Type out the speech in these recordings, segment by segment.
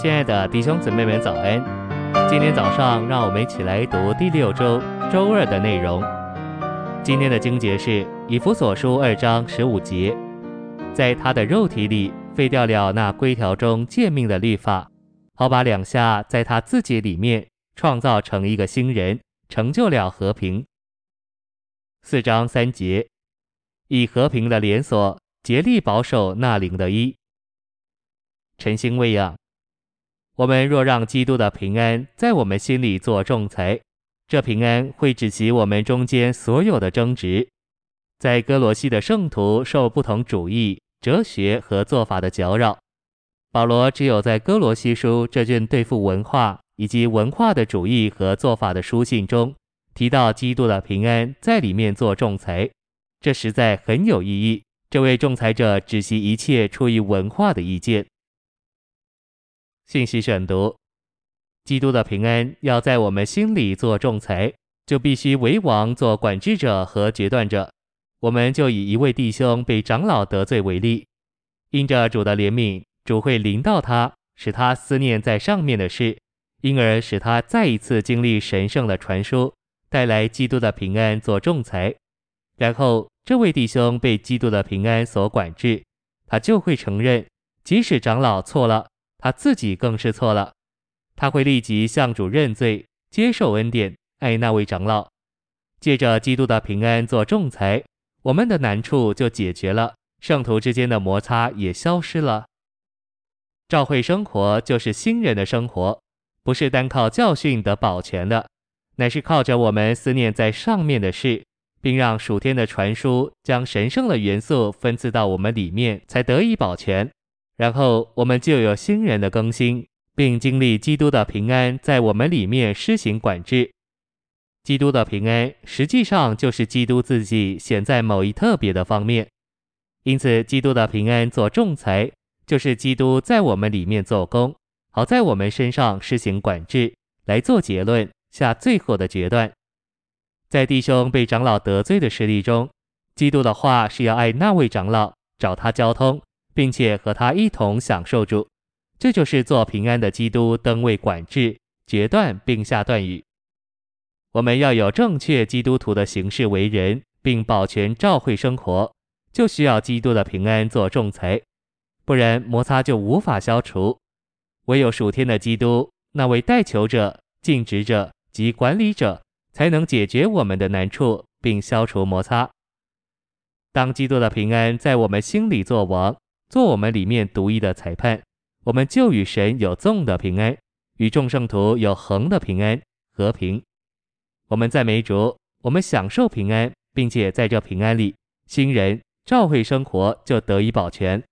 亲爱的弟兄姊妹们，早安！今天早上，让我们一起来读第六周周二的内容。今天的经节是以弗所书二章十五节，在他的肉体里废掉了那规条中诫命的律法，好把两下在他自己里面创造成一个新人，成就了和平。四章三节，以和平的连锁竭力保守那灵的一。晨星喂养。我们若让基督的平安在我们心里做仲裁，这平安会止息我们中间所有的争执。在哥罗西的圣徒受不同主义、哲学和做法的搅扰，保罗只有在哥罗西书这卷对付文化以及文化的主义和做法的书信中，提到基督的平安在里面做仲裁，这实在很有意义。这位仲裁者止息一切出于文化的意见。信息选读：基督的平安要在我们心里做仲裁，就必须为王做管制者和决断者。我们就以一位弟兄被长老得罪为例，因着主的怜悯，主会临到他，使他思念在上面的事，因而使他再一次经历神圣的传输，带来基督的平安做仲裁。然后这位弟兄被基督的平安所管制，他就会承认，即使长老错了。他自己更是错了，他会立即向主认罪，接受恩典，爱那位长老，借着基督的平安做仲裁，我们的难处就解决了，圣徒之间的摩擦也消失了。教会生活就是新人的生活，不是单靠教训得保全的，乃是靠着我们思念在上面的事，并让属天的传输将神圣的元素分赐到我们里面，才得以保全。然后我们就有新人的更新，并经历基督的平安在我们里面施行管制。基督的平安实际上就是基督自己显在某一特别的方面，因此基督的平安做仲裁，就是基督在我们里面做工，好在我们身上施行管制，来做结论，下最后的决断。在弟兄被长老得罪的事例中，基督的话是要爱那位长老，找他交通。并且和他一同享受住，这就是做平安的基督登位管制、决断并下断语。我们要有正确基督徒的行事为人，并保全教会生活，就需要基督的平安做仲裁，不然摩擦就无法消除。唯有属天的基督，那位代求者、尽职者及管理者，才能解决我们的难处，并消除摩擦。当基督的平安在我们心里作王。做我们里面独一的裁判，我们就与神有纵的平安，与众圣徒有横的平安和平。我们赞美主，我们享受平安，并且在这平安里，新人教会生活就得以保全。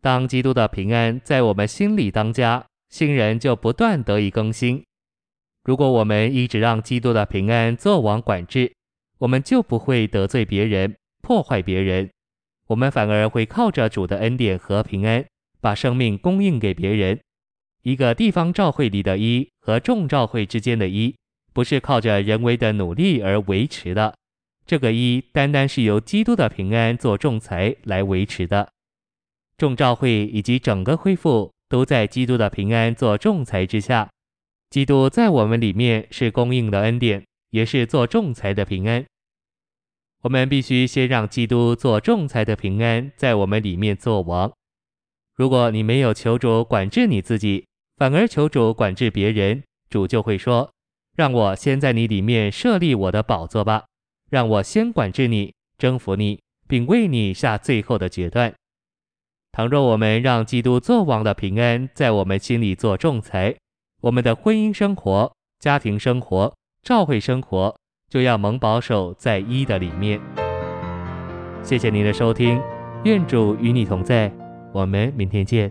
当基督的平安在我们心里当家，新人就不断得以更新。如果我们一直让基督的平安做王管制，我们就不会得罪别人，破坏别人。我们反而会靠着主的恩典和平安，把生命供应给别人。一个地方教会里的一和众教会之间的一，不是靠着人为的努力而维持的。这个一单单是由基督的平安做仲裁来维持的。众教会以及整个恢复都在基督的平安做仲裁之下。基督在我们里面是供应的恩典，也是做仲裁的平安。我们必须先让基督做仲裁的平安在我们里面做王。如果你没有求主管制你自己，反而求主管制别人，主就会说：“让我先在你里面设立我的宝座吧，让我先管制你，征服你，并为你下最后的决断。”倘若我们让基督做王的平安在我们心里做仲裁，我们的婚姻生活、家庭生活、教会生活。就要蒙保守在一的里面。谢谢您的收听，愿主与你同在，我们明天见。